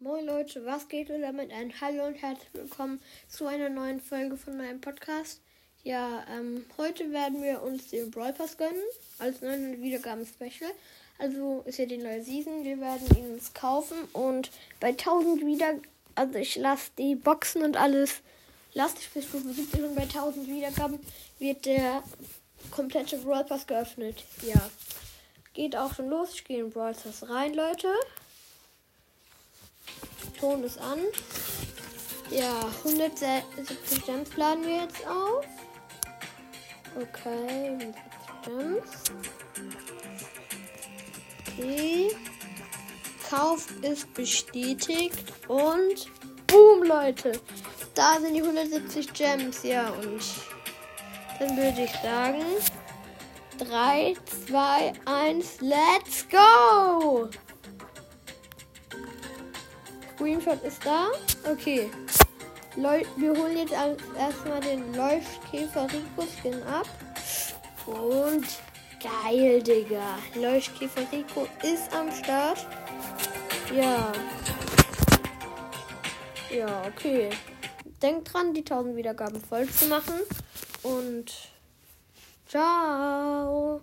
Moin Leute, was geht oder mit einem Hallo und herzlich willkommen zu einer neuen Folge von meinem Podcast. Ja, ähm, heute werden wir uns den Brawl Pass gönnen als 900 Wiedergaben Special. Also ist ja die neue Season, wir werden ihn uns kaufen und bei 1000 wieder, also ich lasse die Boxen und alles, lasse ich bis Stufe 70 und bei 1000 Wiedergaben wird der komplette Brawl Pass geöffnet. Ja, geht auch schon los. Ich gehe in Brawl Pass rein, Leute. Ton ist an. Ja, 170 Gems laden wir jetzt auf. Okay, 170 Gems. Okay. Kauf ist bestätigt und boom, Leute. Da sind die 170 Gems, ja, und dann würde ich sagen 3, 2, 1, let's go! Screenshot ist da. Okay. Leu wir holen jetzt erstmal den Leuchtkäfer Rico Skin ab. Und geil, Digga. Leuchtkäfer Rico ist am Start. Ja. Ja, okay. Denkt dran, die 1000 Wiedergaben voll zu machen. Und ciao.